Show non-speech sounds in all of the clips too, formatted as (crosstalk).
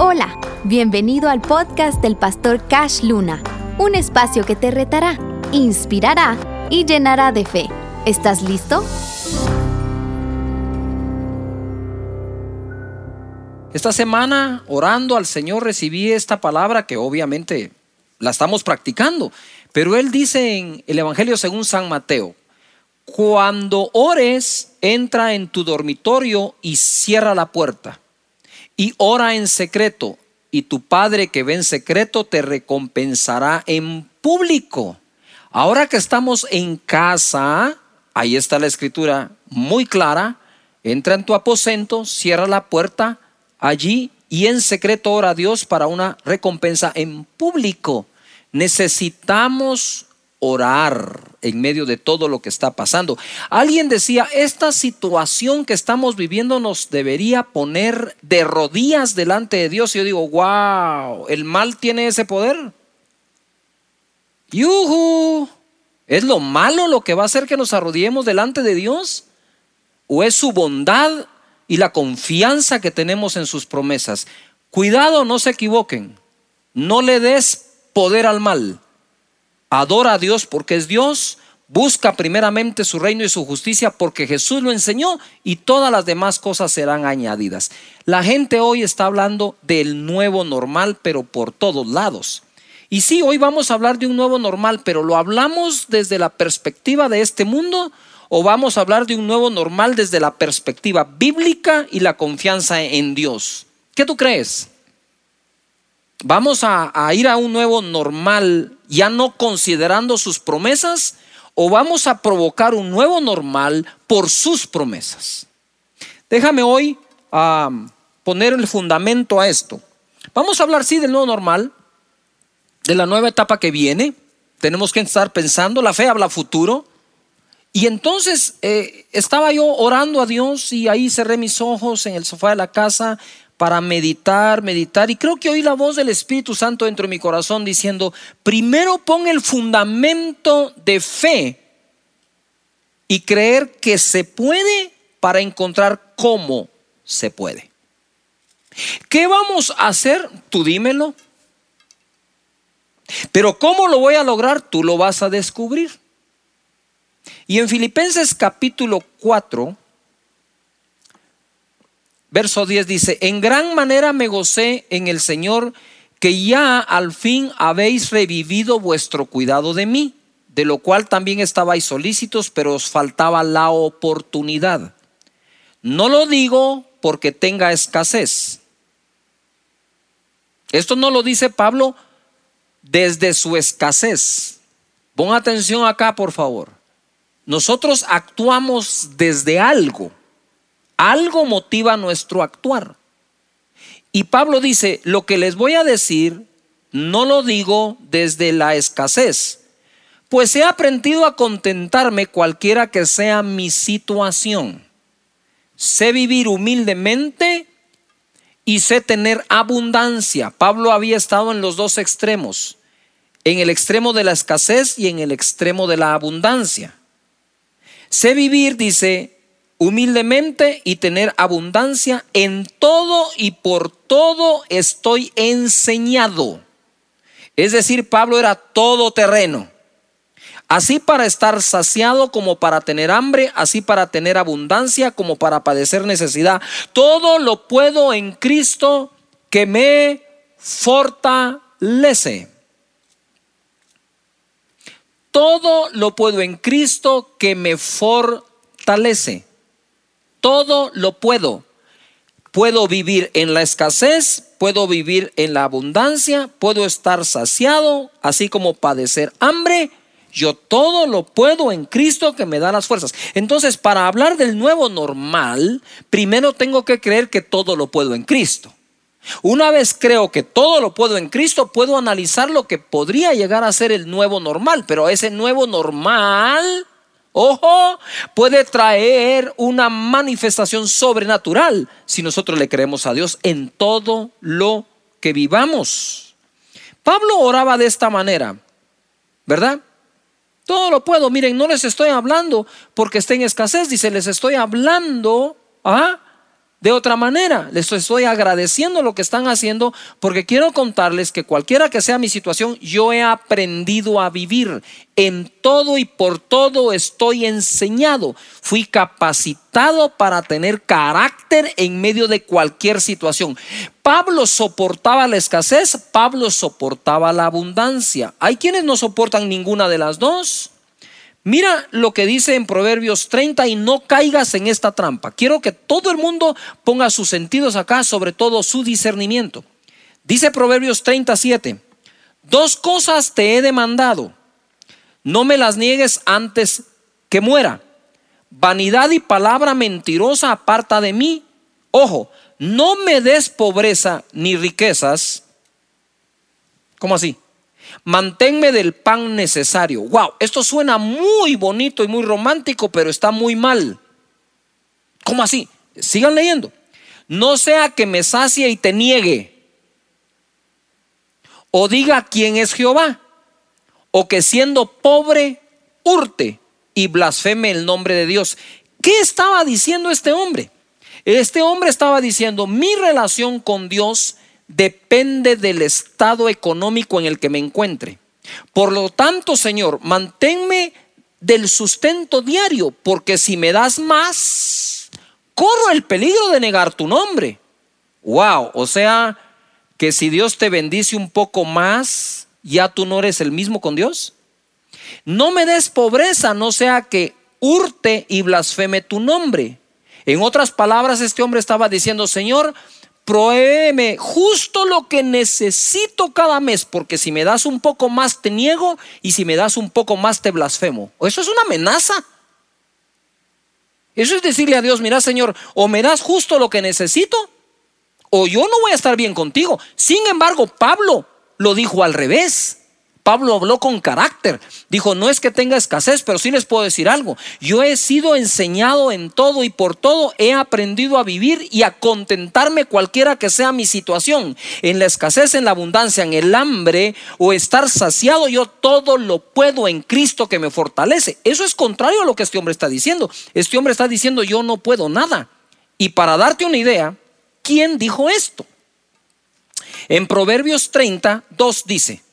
Hola, bienvenido al podcast del pastor Cash Luna, un espacio que te retará, inspirará y llenará de fe. ¿Estás listo? Esta semana, orando al Señor, recibí esta palabra que obviamente la estamos practicando, pero Él dice en el Evangelio según San Mateo, cuando ores, entra en tu dormitorio y cierra la puerta. Y ora en secreto, y tu Padre que ve en secreto te recompensará en público. Ahora que estamos en casa, ahí está la escritura muy clara, entra en tu aposento, cierra la puerta allí y en secreto ora a Dios para una recompensa en público. Necesitamos orar en medio de todo lo que está pasando. Alguien decía, esta situación que estamos viviendo nos debería poner de rodillas delante de Dios. Y yo digo, wow, ¿el mal tiene ese poder? ¡Yuhu! ¿Es lo malo lo que va a hacer que nos arrodillemos delante de Dios? ¿O es su bondad y la confianza que tenemos en sus promesas? Cuidado, no se equivoquen. No le des poder al mal adora a Dios porque es Dios, busca primeramente su reino y su justicia porque Jesús lo enseñó y todas las demás cosas serán añadidas. La gente hoy está hablando del nuevo normal, pero por todos lados. Y sí, hoy vamos a hablar de un nuevo normal, pero ¿lo hablamos desde la perspectiva de este mundo o vamos a hablar de un nuevo normal desde la perspectiva bíblica y la confianza en Dios? ¿Qué tú crees? ¿Vamos a, ir a un nuevo normal ya no considerando sus promesas o vamos a provocar un nuevo normal por sus promesas? Déjame hoy poner el fundamento a esto. Vamos a hablar, sí, del nuevo normal, de la nueva etapa que viene. Tenemos que estar pensando, la fe habla futuro. Y entonces eh, estaba yo orando a Dios y ahí cerré mis ojos en el sofá de la casa para meditar, meditar. Y creo que oí la voz del Espíritu Santo dentro de mi corazón diciendo, primero pon el fundamento de fe y creer que se puede para encontrar cómo se puede. ¿Qué vamos a hacer? Tú dímelo. Pero ¿cómo lo voy a lograr? Tú lo vas a descubrir. Y en Filipenses capítulo 4, Verso 10 dice, en gran manera me gocé en el Señor que ya al fin habéis revivido vuestro cuidado de mí, de lo cual también estabais solícitos, pero os faltaba la oportunidad. No lo digo porque tenga escasez. Esto no lo dice Pablo desde su escasez. Pon atención acá, por favor. Nosotros actuamos desde algo. Algo motiva nuestro actuar. Y Pablo dice, lo que les voy a decir, no lo digo desde la escasez, pues he aprendido a contentarme cualquiera que sea mi situación. Sé vivir humildemente y sé tener abundancia. Pablo había estado en los dos extremos, en el extremo de la escasez y en el extremo de la abundancia. Sé vivir, dice, humildemente y tener abundancia en todo y por todo estoy enseñado. Es decir, Pablo era todo terreno. Así para estar saciado como para tener hambre, así para tener abundancia como para padecer necesidad. Todo lo puedo en Cristo que me fortalece. Todo lo puedo en Cristo que me fortalece todo lo puedo. Puedo vivir en la escasez, puedo vivir en la abundancia, puedo estar saciado, así como padecer hambre. Yo todo lo puedo en Cristo que me da las fuerzas. Entonces, para hablar del nuevo normal, primero tengo que creer que todo lo puedo en Cristo. Una vez creo que todo lo puedo en Cristo, puedo analizar lo que podría llegar a ser el nuevo normal, pero ese nuevo normal Ojo, puede traer una manifestación sobrenatural si nosotros le creemos a Dios en todo lo que vivamos. Pablo oraba de esta manera, ¿verdad? Todo lo puedo. Miren, no les estoy hablando porque esté en escasez, dice, les estoy hablando ¿ah? De otra manera. Les estoy agradeciendo lo que están haciendo porque quiero contarles que cualquiera que sea mi situación, yo he aprendido a vivir. En todo y por todo estoy enseñado. Fui capacitado para tener carácter en medio de cualquier situación. Pablo soportaba la escasez, Pablo soportaba la abundancia. Hay quienes no soportan ninguna de las dos. Mira lo que dice en Proverbios 30 y no caigas en esta trampa. Quiero que todo el mundo ponga sus sentidos acá, sobre todo su discernimiento. Dice Proverbios 37, dos cosas te he demandado, no me las niegues antes que muera. Vanidad y palabra mentirosa aparta de mí. Ojo, no me des pobreza ni riquezas. ¿Cómo así? Manténme del pan necesario. Wow, esto suena muy bonito y muy romántico, pero está muy mal. ¿Cómo así? Sigan leyendo. No sea que me sacie y te niegue. O diga quién es Jehová. O que siendo pobre hurte y blasfeme el nombre de Dios. ¿Qué estaba diciendo este hombre? Este hombre estaba diciendo, mi relación con Dios depende del estado económico en el que me encuentre. Por lo tanto, Señor, manténme del sustento diario, porque si me das más, corro el peligro de negar tu nombre. Wow, o sea que si Dios te bendice un poco más, ya tú no eres el mismo con Dios. No me des pobreza, no sea que hurte y blasfeme tu nombre. En otras palabras, este hombre estaba diciendo, Señor, prohébeme justo lo que necesito cada mes, porque si me das un poco más te niego y si me das un poco más te blasfemo. Eso es una amenaza. Eso es decirle a Dios, mira Señor, o me das justo lo que necesito, o yo no voy a estar bien contigo. Sin embargo, Pablo lo dijo al revés. Pablo habló con carácter. Dijo, no es que tenga escasez, pero sí les puedo decir algo. Yo he sido enseñado en todo y por todo he aprendido a vivir y a contentarme cualquiera que sea mi situación. En la escasez, en la abundancia, en el hambre o estar saciado, yo todo lo puedo en Cristo que me fortalece. Eso es contrario a lo que este hombre está diciendo. Este hombre está diciendo, yo no puedo nada. Y para darte una idea, ¿quién dijo esto? En Proverbios 30, 2 dice,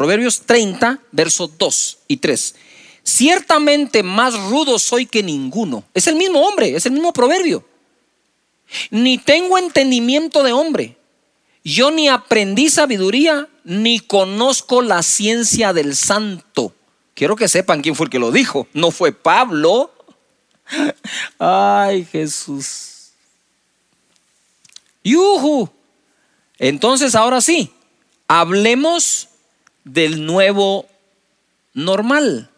Proverbios 30, versos 2 y 3. Ciertamente más rudo soy que ninguno. Es el mismo hombre, es el mismo proverbio. Ni tengo entendimiento de hombre. Yo ni aprendí sabiduría, ni conozco la ciencia del santo. Quiero que sepan quién fue el que lo dijo. No fue Pablo. (laughs) Ay, Jesús. Yuhu. Entonces, ahora sí, hablemos del nuevo normal,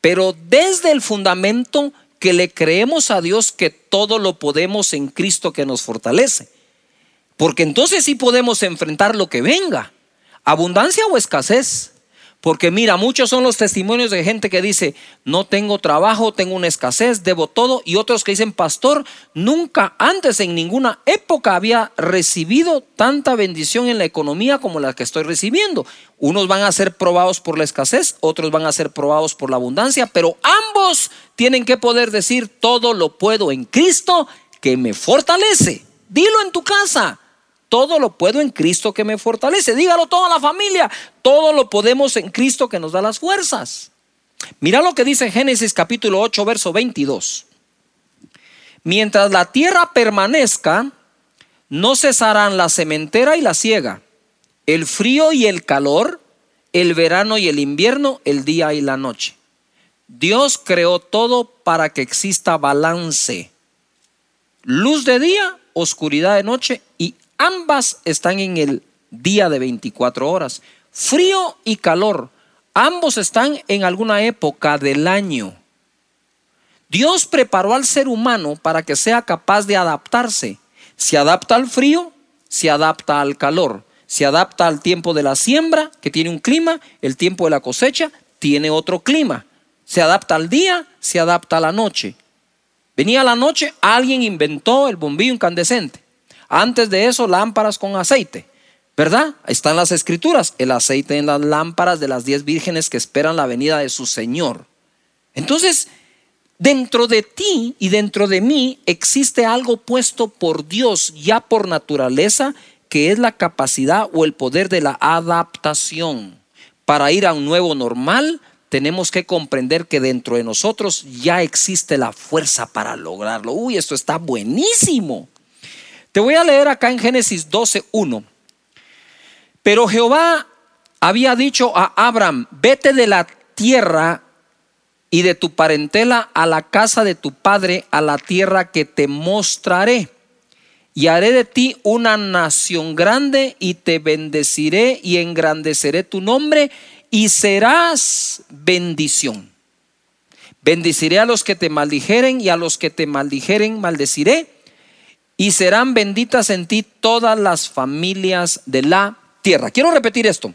pero desde el fundamento que le creemos a Dios que todo lo podemos en Cristo que nos fortalece. Porque entonces sí podemos enfrentar lo que venga, abundancia o escasez. Porque mira, muchos son los testimonios de gente que dice, no tengo trabajo, tengo una escasez, debo todo. Y otros que dicen, pastor, nunca antes en ninguna época había recibido tanta bendición en la economía como la que estoy recibiendo. Unos van a ser probados por la escasez, otros van a ser probados por la abundancia, pero ambos tienen que poder decir, todo lo puedo en Cristo que me fortalece. Dilo en tu casa. Todo lo puedo en Cristo que me fortalece. Dígalo toda la familia. Todo lo podemos en Cristo que nos da las fuerzas. Mira lo que dice Génesis capítulo 8, verso 22. Mientras la tierra permanezca, no cesarán la cementera y la siega, el frío y el calor, el verano y el invierno, el día y la noche. Dios creó todo para que exista balance. Luz de día, oscuridad de noche y Ambas están en el día de 24 horas. Frío y calor. Ambos están en alguna época del año. Dios preparó al ser humano para que sea capaz de adaptarse. Se adapta al frío, se adapta al calor, se adapta al tiempo de la siembra, que tiene un clima, el tiempo de la cosecha tiene otro clima. Se adapta al día, se adapta a la noche. Venía la noche, alguien inventó el bombillo incandescente. Antes de eso, lámparas con aceite. ¿Verdad? Están las escrituras, el aceite en las lámparas de las diez vírgenes que esperan la venida de su Señor. Entonces, Dentro de ti y dentro de mí existe algo puesto por Dios ya por naturaleza, que es la capacidad o el poder de la adaptación. Para ir a un nuevo normal, tenemos que comprender que dentro de nosotros ya existe la fuerza para lograrlo. Uy, esto está buenísimo. Te voy a leer acá en Génesis 12.1. Pero Jehová había dicho a Abraham, vete de la tierra y de tu parentela a la casa de tu padre, a la tierra que te mostraré. Y haré de ti una nación grande y te bendeciré y engrandeceré tu nombre y serás bendición. Bendiciré a los que te maldijeren y a los que te maldijeren maldeciré. Y serán benditas en ti todas las familias de la tierra. Quiero repetir esto.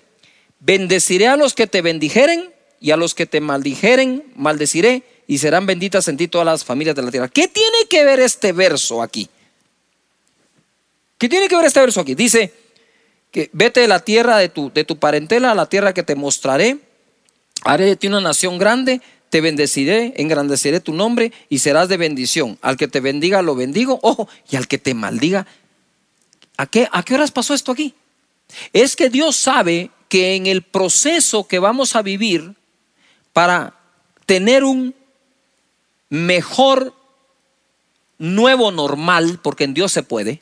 Bendeciré a los que te bendijeren y a los que te maldijeren, maldeciré y serán benditas en ti todas las familias de la tierra. ¿Qué tiene que ver este verso aquí? ¿Qué tiene que ver este verso aquí? Dice que vete de la tierra de tu, de tu parentela a la tierra que te mostraré, haré de ti una nación grande, te bendeciré, engrandeceré tu nombre y serás de bendición. Al que te bendiga lo bendigo, ojo, y al que te maldiga. ¿A qué, ¿A qué horas pasó esto aquí? Es que Dios sabe que en el proceso que vamos a vivir, para tener un mejor nuevo normal, porque en Dios se puede,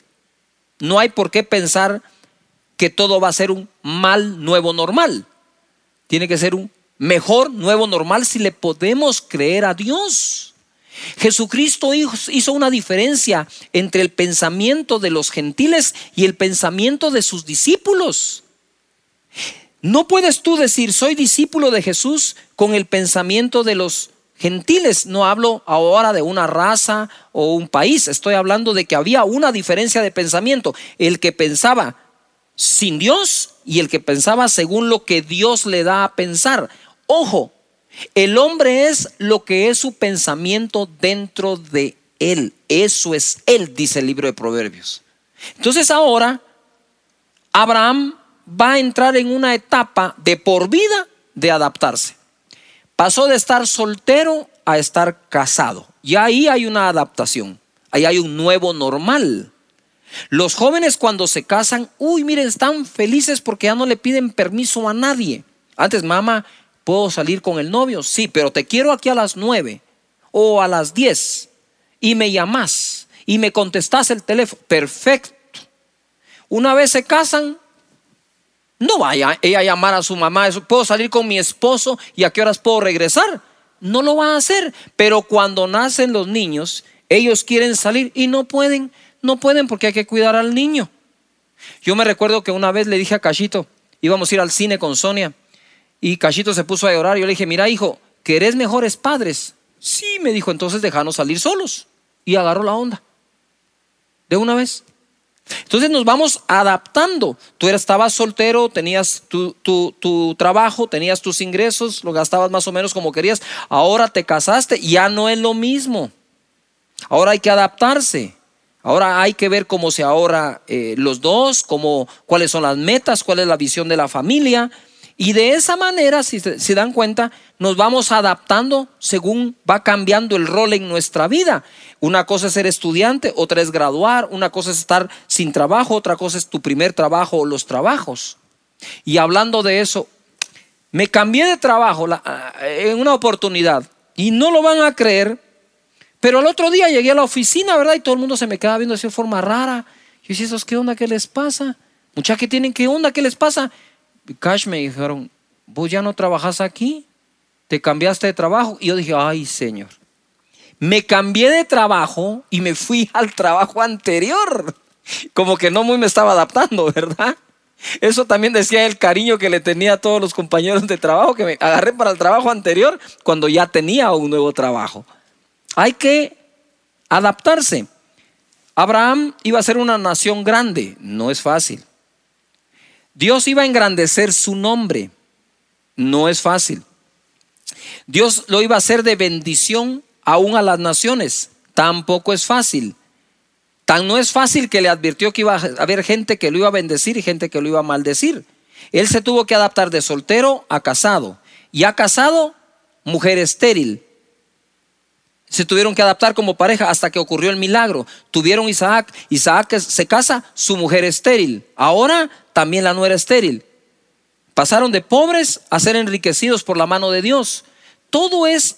no hay por qué pensar que todo va a ser un mal nuevo normal. Tiene que ser un mejor nuevo normal si le podemos creer a Dios. Jesucristo hizo una diferencia entre el pensamiento de los gentiles y el pensamiento de sus discípulos. No puedes tú decir, soy discípulo de Jesús con el pensamiento de los gentiles. No hablo ahora de una raza o un país, estoy hablando de que había una diferencia de pensamiento. El que pensaba sin Dios y el que pensaba según lo que Dios le da a pensar. Ojo, el hombre es lo que es su pensamiento dentro de él. Eso es él, dice el libro de Proverbios. Entonces ahora, Abraham va a entrar en una etapa de por vida de adaptarse. Pasó de estar soltero a estar casado. Y ahí hay una adaptación. Ahí hay un nuevo normal. Los jóvenes cuando se casan, uy, miren, están felices porque ya no le piden permiso a nadie. Antes, mamá, ¿puedo salir con el novio? Sí, pero te quiero aquí a las nueve o a las diez y me llamas y me contestas el teléfono. Perfecto. Una vez se casan, no vaya ella a llamar a su mamá, puedo salir con mi esposo y a qué horas puedo regresar. No lo va a hacer, pero cuando nacen los niños, ellos quieren salir y no pueden, no pueden porque hay que cuidar al niño. Yo me recuerdo que una vez le dije a Cachito, íbamos a ir al cine con Sonia y Cachito se puso a llorar. Yo le dije, mira hijo, ¿querés mejores padres? Sí, me dijo, entonces déjanos salir solos. Y agarró la onda. De una vez. Entonces nos vamos adaptando. Tú estabas soltero, tenías tu, tu, trabajo, tenías tus ingresos, lo gastabas más o menos como querías. Ahora te casaste, ya no es lo mismo. Ahora hay que adaptarse. Ahora hay que ver cómo se ahorra eh, los dos, cómo, cuáles son las metas, cuál es la visión de la familia. Y de esa manera, si se dan cuenta, nos vamos adaptando según va cambiando el rol en nuestra vida. Una cosa es ser estudiante, otra es graduar, una cosa es estar sin trabajo, otra cosa es tu primer trabajo o los trabajos. Y hablando de eso, me cambié de trabajo en una oportunidad y no lo van a creer, pero el otro día llegué a la oficina, ¿verdad? Y todo el mundo se me quedaba viendo de forma rara. Yo decía, ¿esos qué onda? ¿Qué les pasa? Muchachos que tienen qué onda? ¿Qué les pasa? Cash me dijeron, vos ya no trabajas aquí, te cambiaste de trabajo. Y yo dije, ay Señor, me cambié de trabajo y me fui (laughs) al trabajo anterior. Como que no muy me estaba adaptando, ¿verdad? Eso también decía el cariño que le tenía a todos los compañeros de trabajo, que me agarré para el trabajo anterior cuando ya tenía un nuevo trabajo. Hay que adaptarse. Abraham iba a ser una nación grande, no es fácil. Dios iba a engrandecer su nombre. No es fácil. Dios lo iba a hacer de bendición aún a las naciones. Tampoco es fácil. Tan no es fácil que le advirtió que iba a haber gente que lo iba a bendecir y gente que lo iba a maldecir. Él se tuvo que adaptar de soltero a casado. Y a casado, mujer estéril. Se tuvieron que adaptar como pareja hasta que ocurrió el milagro. Tuvieron Isaac. Isaac se casa, su mujer estéril. Ahora también la nuera estéril. Pasaron de pobres a ser enriquecidos por la mano de Dios. Todo es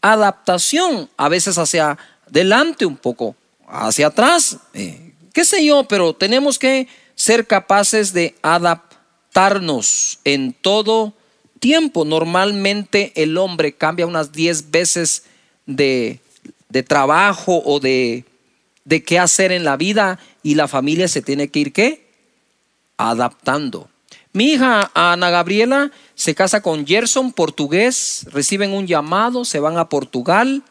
adaptación, a veces hacia adelante un poco, hacia atrás, eh, qué sé yo, pero tenemos que ser capaces de adaptarnos en todo tiempo. Normalmente el hombre cambia unas 10 veces de, trabajo o de, de qué hacer en la vida y la familia se tiene que ir qué? Adaptando. Mi hija Ana Gabriela se casa con Gerson, portugués, reciben un llamado, se van a Portugal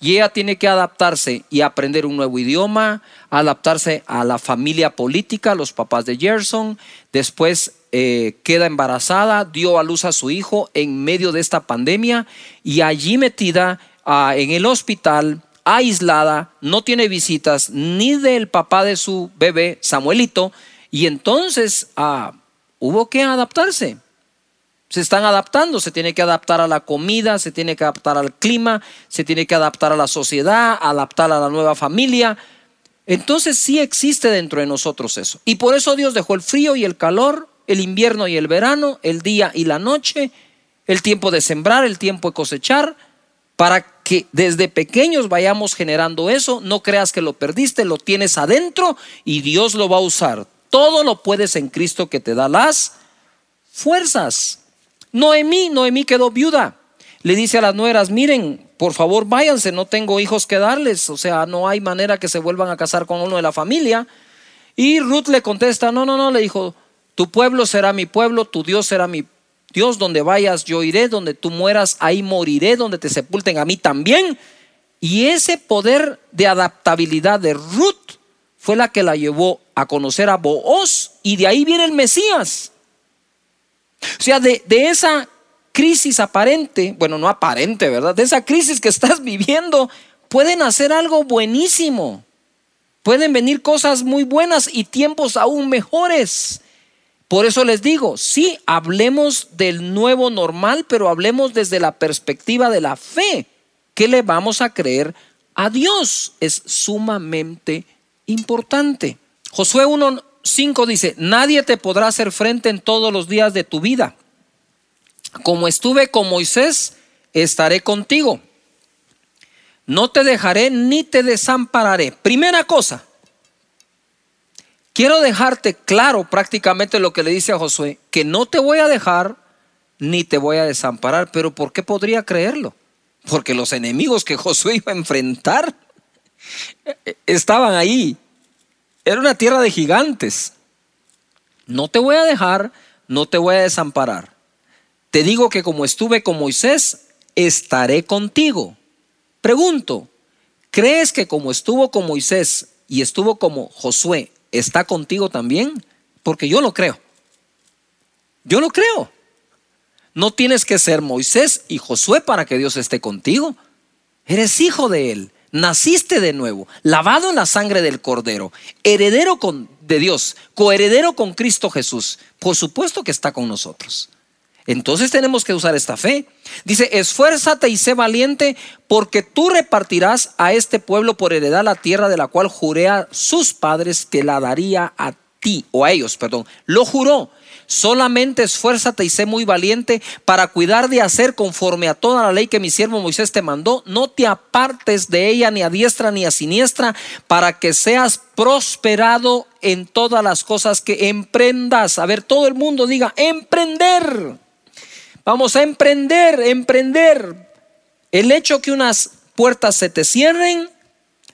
y ella tiene que adaptarse y aprender un nuevo idioma, adaptarse a la familia política, los papás de Gerson. Después eh, queda embarazada, dio a luz a su hijo en medio de esta pandemia y allí metida en el hospital, aislada, no tiene visitas ni del papá de su bebé, Samuelito. Y entonces ah, hubo que adaptarse se están adaptando, se tiene que adaptar a la comida, se tiene que adaptar al clima, se tiene que adaptar a la sociedad, adaptar a la nueva familia. Entonces sí existe dentro de nosotros eso. Y por eso Dios dejó el frío y el calor, el invierno y el verano, el día y la noche, el tiempo de sembrar, el tiempo de cosechar, para que desde pequeños vayamos generando eso. No creas que lo perdiste, lo tienes adentro y Dios lo va a usar. Todo lo puedes en Cristo que te da las fuerzas. Noemí, Noemí quedó viuda. Le dice a las nueras, miren, por favor váyanse, no tengo hijos que darles, o sea, no hay manera que se vuelvan a casar con uno de la familia. Y Ruth le contesta, no, no, no, le dijo, tu pueblo será mi pueblo, tu Dios será mi Dios, donde vayas yo iré, donde tú mueras, ahí moriré, donde te sepulten a mí también. Y ese poder de adaptabilidad de Ruth fue la que la llevó a conocer a Booz y de ahí viene el Mesías. O sea, de, esa crisis aparente, bueno, no aparente, ¿verdad? De esa crisis que estás (laughs) viviendo, pueden hacer algo buenísimo. Pueden venir cosas muy buenas y tiempos aún mejores. Por eso les digo, sí, hablemos del nuevo normal, pero hablemos desde la perspectiva de la fe. ¿Qué le vamos a creer a Dios? Es sumamente importante. Josué 1, 5 dice, nadie te podrá hacer frente en todos los días de tu vida. Como estuve con Moisés, estaré contigo. No te dejaré ni te desampararé. Primera cosa, quiero dejarte claro prácticamente lo que le dice a Josué, que no te voy a dejar ni te voy a desamparar. Pero ¿por qué podría creerlo? Porque los enemigos que Josué iba a enfrentar estaban ahí. Era una tierra de gigantes. No te voy a dejar, no te voy a desamparar. Te digo que como estuve con Moisés, estaré contigo. Pregunto, ¿crees que como estuvo con Moisés y estuvo como Josué, está contigo también? Porque yo lo creo. Yo lo creo. No tienes que ser Moisés y Josué para que Dios esté contigo. Eres hijo de Él naciste de nuevo, lavado en la sangre del Cordero, heredero con, de Dios, coheredero con Cristo Jesús, por supuesto que está con nosotros. Entonces tenemos que usar esta fe. Dice, esfuérzate y sé valiente porque tú repartirás a este pueblo por heredad la tierra de la cual juré a sus padres que la daría a ti, o a ellos, perdón. Lo juró Solamente esfuérzate y sé muy valiente para cuidar de hacer conforme a toda la ley que mi siervo Moisés te mandó. No te apartes de ella ni a diestra ni a siniestra para que seas prosperado en todas las cosas que emprendas. A ver, todo el mundo diga, emprender. Vamos a emprender, emprender. El hecho que unas puertas se te cierren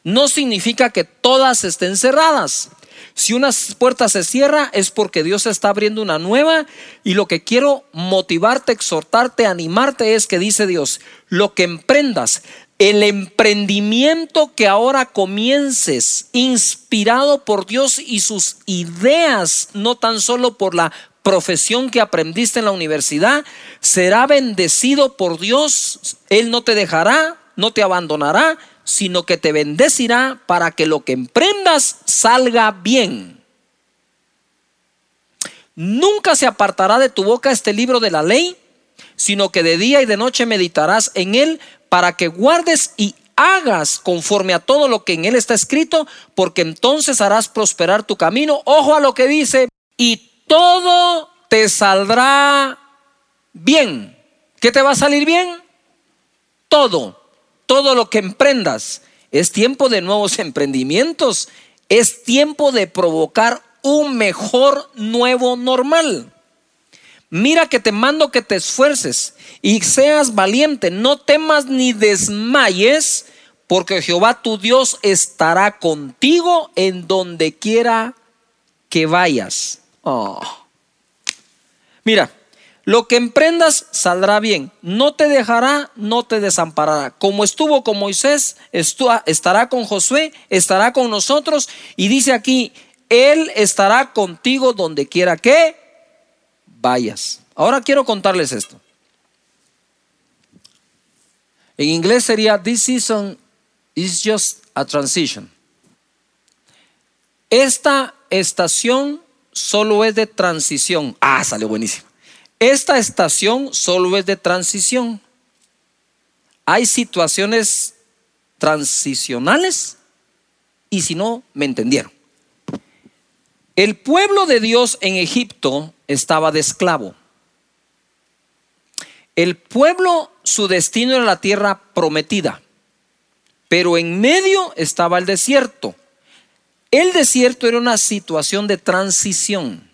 no significa que todas estén cerradas. Si una puerta se cierra es porque Dios está abriendo una nueva y lo que quiero motivarte, exhortarte, animarte es que dice Dios, lo que emprendas, el emprendimiento que ahora comiences, inspirado por Dios y sus ideas, no tan solo por la profesión que aprendiste en la universidad, será bendecido por Dios. Él no te dejará, no te abandonará, sino que te bendecirá para que lo que emprendas salga bien. Nunca se apartará de tu boca este libro de la ley, sino que de día y de noche meditarás en él para que guardes y hagas conforme a todo lo que en él está escrito, porque entonces harás prosperar tu camino. Ojo a lo que dice, y todo te saldrá bien. ¿Qué te va a salir bien? Todo, todo lo que emprendas. Es tiempo de nuevos (laughs) emprendimientos. Es tiempo de provocar un mejor nuevo normal. Mira que te mando que te esfuerces y seas valiente. No temas ni desmayes, porque Jehová tu Dios estará contigo en donde quiera que vayas. Oh. Mira, lo que emprendas saldrá bien. No te dejará, no te desamparará. Como estuvo con Moisés, estará con Josué, estará con nosotros. Y dice aquí, Él estará contigo donde quiera que vayas. Ahora quiero contarles esto. En inglés sería, this season is just a transition. Esta estación solo es de transición. Ah, salió buenísimo. Esta estación solo es de transición. Hay situaciones transicionales y si no, me entendieron. El pueblo de Dios en Egipto estaba de esclavo. El pueblo, su destino era la tierra prometida, pero en medio estaba el desierto. El desierto era una situación de transición,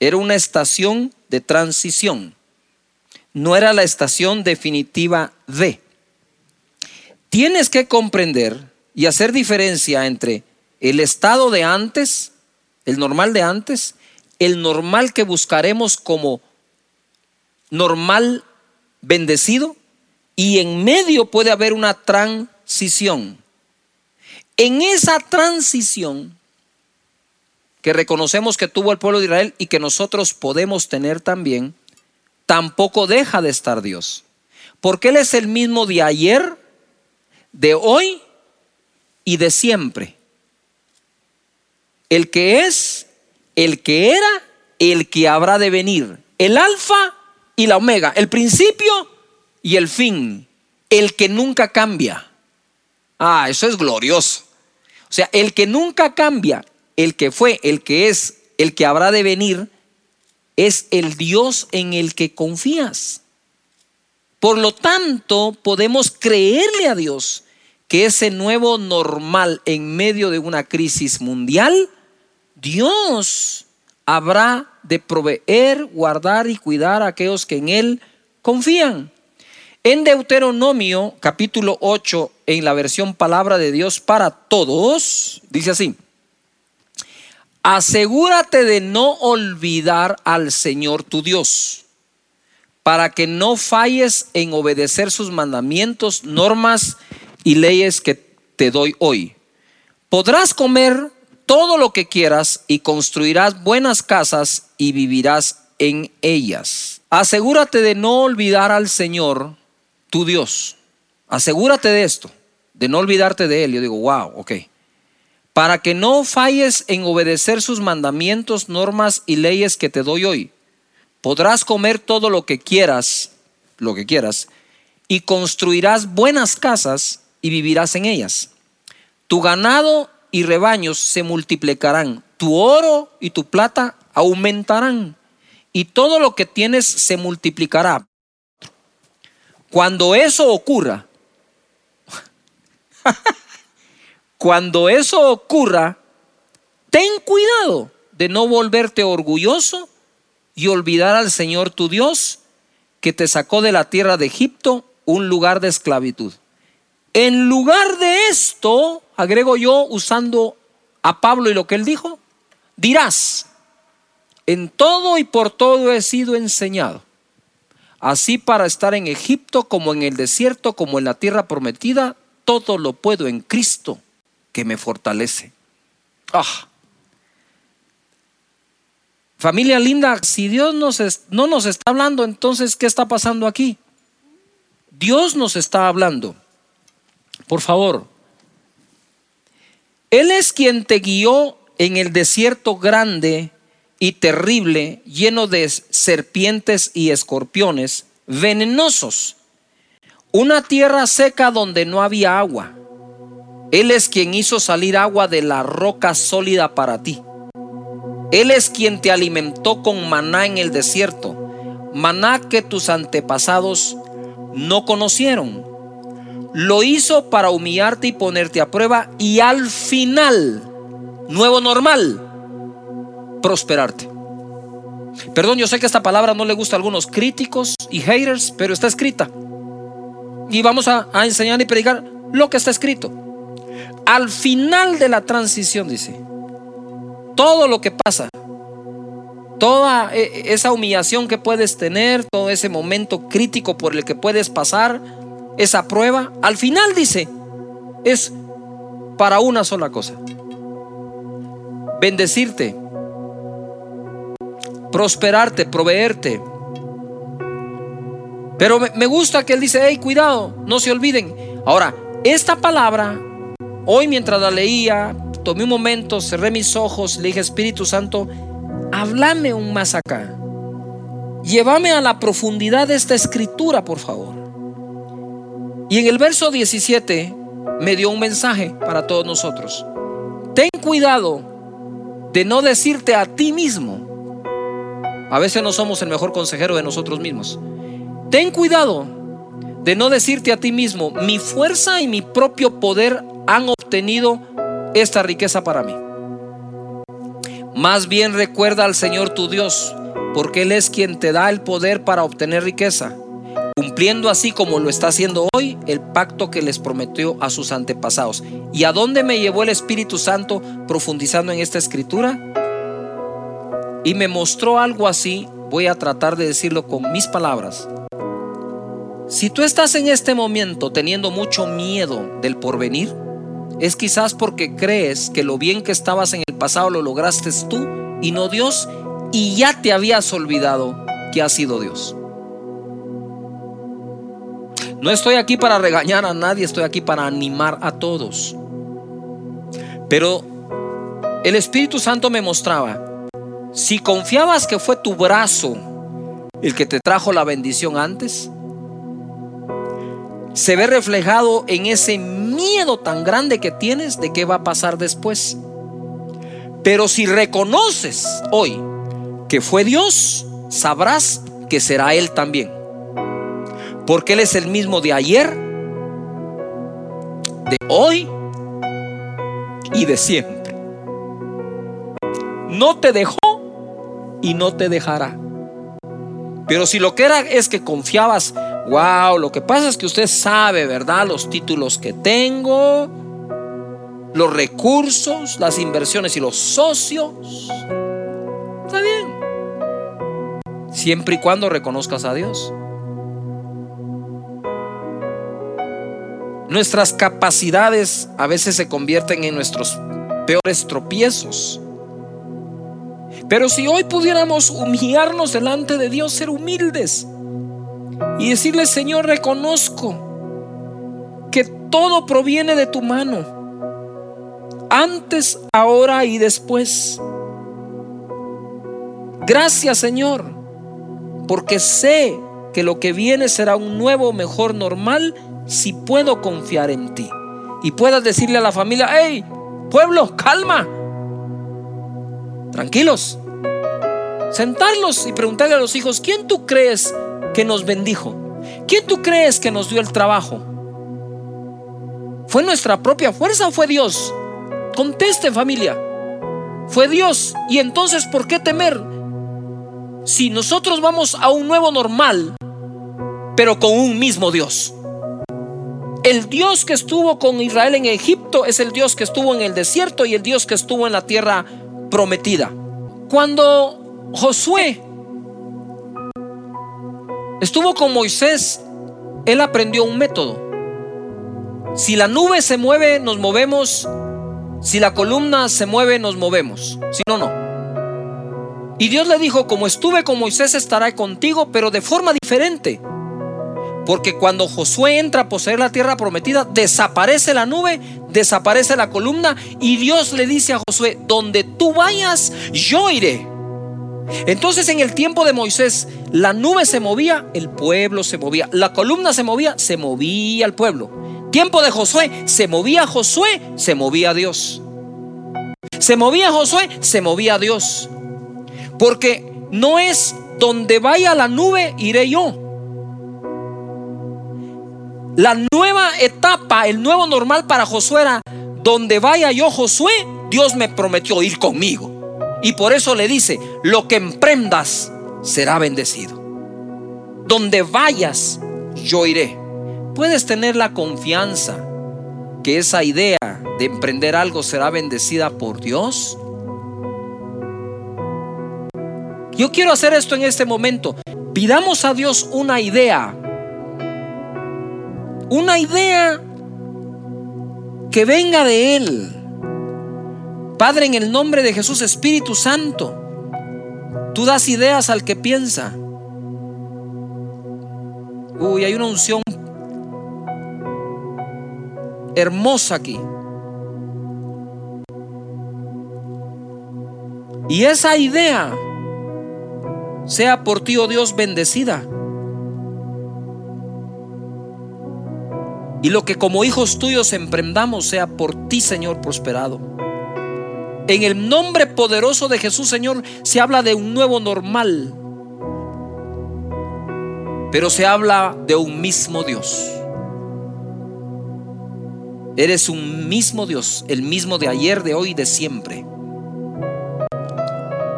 era una estación de transición, no era la estación definitiva de. Tienes que comprender y hacer diferencia entre el estado de antes, el normal de antes, el normal que buscaremos como normal bendecido y en medio puede haber una transición. En esa transición que reconocemos que tuvo el pueblo de Israel y que nosotros podemos tener también, tampoco deja de estar Dios. Porque Él es el mismo de ayer, de hoy y de siempre. El que es, el que era, el que habrá de venir. El alfa y la omega, el principio y el fin, el que nunca cambia. Ah, eso es glorioso. O sea, el que nunca cambia, el que fue, el que es, el que habrá de venir, es el Dios en el que confías. Por lo tanto, podemos creerle a Dios que ese nuevo normal en medio de una crisis mundial, Dios habrá de proveer, guardar y cuidar a aquellos que en Él confían. En Deuteronomio capítulo 8, en la versión palabra de Dios para todos, dice así, asegúrate de no olvidar al Señor tu Dios, para que no falles en obedecer sus mandamientos, normas y leyes que te doy hoy. Podrás comer todo lo que quieras y construirás buenas casas y vivirás en ellas. Asegúrate de no olvidar al Señor, tu Dios. Asegúrate de esto, de no olvidarte de Él. Yo digo, wow, ok. Para que no falles en obedecer sus mandamientos, normas y leyes que te doy hoy. Podrás comer todo lo que quieras, lo que quieras, y construirás buenas casas y vivirás en ellas. Tu ganado y rebaños se multiplicarán, tu oro y tu plata aumentarán, y todo lo que tienes se multiplicará. Cuando eso ocurra, (laughs) cuando eso ocurra, ten cuidado de no volverte orgulloso y olvidar al Señor tu Dios que te sacó de la tierra de Egipto, un lugar de esclavitud. En lugar de esto, agrego yo usando a Pablo y lo que él dijo, dirás, en todo y por todo he sido enseñado. Así para estar en Egipto como en el desierto, como en la tierra prometida, todo lo puedo en Cristo que me fortalece. Ah. Familia linda, si Dios no nos está hablando, entonces, ¿qué está pasando aquí? Dios nos está hablando. Por favor. Él es quien te guió en el desierto grande y terrible, lleno de serpientes y escorpiones venenosos. una tierra seca donde no había agua. Él es quien hizo salir agua de la roca sólida para ti. Él es quien te alimentó con maná en el desierto, maná que tus antepasados no conocieron. Lo hizo para humillarte y ponerte a prueba y al final, nuevo normal, prosperarte. Perdón, yo sé que esta palabra no le gusta a algunos críticos y haters, pero está escrita. Y vamos a, enseñar y predicar lo que está escrito. Al final de la transición, dice, todo lo que pasa, toda e, esa humillación que puedes tener, todo ese momento crítico por el que puedes pasar, esa prueba, al final dice, es para una sola cosa. Bendecirte, prosperarte, proveerte. Pero me gusta que él dice, hey, cuidado, no se olviden. Ahora, esta palabra, hoy mientras la leía, tomé un momento, cerré mis ojos, le dije, Espíritu Santo, háblame un más acá. Llévame a la profundidad de esta escritura, por favor. Y en el verso 17 me dio un mensaje para todos nosotros. Ten cuidado de no decirte a ti mismo, a veces no somos el mejor consejero de nosotros mismos. Ten cuidado de no decirte a ti mismo, mi fuerza y mi propio poder han obtenido esta riqueza para mí. Más bien recuerda al Señor tu Dios, porque Él es quien te da el poder para obtener riqueza, cumpliendo así como lo está haciendo hoy el pacto que les prometió a sus antepasados. ¿Y a dónde me llevó el Espíritu Santo profundizando en esta escritura? y me mostró algo así, voy a tratar de decirlo con mis palabras. Si tú estás en este momento teniendo mucho miedo del porvenir, es quizás porque crees que lo bien que estabas en el pasado lo lograste tú y no Dios y ya te habías olvidado que ha sido Dios. No estoy aquí para regañar a nadie, estoy aquí para animar a todos. Pero el Espíritu Santo me mostraba si confiabas que fue tu brazo el que te trajo la bendición antes, se ve reflejado en ese miedo tan grande que tienes de qué va a pasar después. Pero si reconoces hoy que fue Dios, sabrás que será Él también. Porque Él es el mismo de ayer, de hoy y de siempre. No te dejó y no te dejará. Pero si lo que era es que confiabas, wow, lo que pasa es que usted sabe, ¿verdad? Los títulos que tengo, los recursos, las inversiones y los socios. Está bien. Siempre y cuando reconozcas a Dios. Nuestras capacidades a veces se convierten en nuestros peores tropiezos. Pero si hoy pudiéramos humillarnos delante de Dios, ser humildes y decirle, Señor, reconozco que todo proviene de tu mano, antes, ahora y después. Gracias, Señor, porque sé que lo que viene será un nuevo, mejor normal si puedo confiar en ti. Y puedas decirle a la familia, hey, pueblo, calma, tranquilos, sentarlos y preguntarle a los hijos, ¿quién tú crees que nos bendijo? ¿Quién tú crees que nos dio el trabajo? ¿Fue nuestra propia fuerza o fue Dios? Conteste familia. Fue Dios. Y entonces, ¿por qué temer? Si nosotros vamos a un nuevo normal, pero con un mismo Dios. El Dios que estuvo con Israel en Egipto es el Dios que estuvo en el desierto y el Dios que estuvo en la tierra prometida. Cuando Josué estuvo con Moisés, él aprendió un método. Si la nube se mueve, nos movemos. Si la columna se mueve, nos movemos. Si no, no. Y Dios le dijo, como estuve con Moisés, estará contigo, pero de forma diferente. Porque cuando Josué entra a poseer la tierra prometida, desaparece la nube, desaparece la columna y Dios le dice a Josué, donde tú vayas, yo iré. Entonces en el tiempo de Moisés, la nube se movía, el pueblo se movía. La columna se movía, se movía el pueblo. Tiempo de Josué, se movía Josué, se movía Dios. Se movía Josué, se movía Dios. Porque no es donde vaya la nube, iré yo. La nueva etapa, el nuevo normal para Josué era, donde vaya yo Josué, Dios me prometió ir conmigo. Y por eso le dice, lo que emprendas será bendecido. Donde vayas, yo iré. Puedes tener la confianza que esa idea de emprender algo será bendecida por Dios. Yo quiero hacer esto en este momento. Pidamos a Dios una idea. Una idea que venga de Él. Padre, en el nombre de Jesús, Espíritu Santo, tú das ideas al que piensa. Uy, hay una unción hermosa aquí. Y esa idea sea por ti, oh Dios, bendecida. Y lo que como hijos tuyos emprendamos sea por ti, Señor, prosperado. En el nombre poderoso de Jesús, Señor, se habla de un nuevo normal. Pero se habla de un mismo Dios. Eres un mismo Dios, el mismo de ayer, de hoy y de siempre.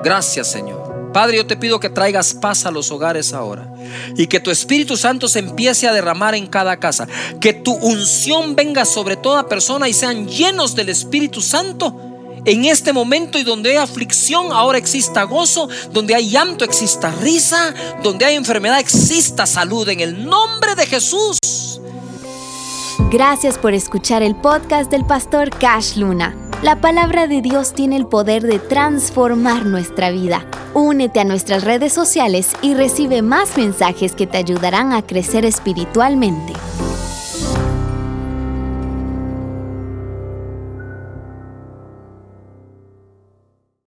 Gracias, Señor. Padre, yo te pido que traigas paz a los hogares ahora y que tu Espíritu Santo se empiece a derramar en cada casa. Que tu unción venga sobre toda persona y sean llenos del Espíritu Santo en este momento y donde hay aflicción, ahora exista gozo, donde hay llanto, exista risa, donde hay enfermedad, exista salud en el nombre de Jesús. Gracias por escuchar el podcast del pastor Cash Luna. La palabra de Dios tiene el poder de transformar nuestra vida. Únete a nuestras redes sociales y recibe más mensajes que te ayudarán a crecer espiritualmente.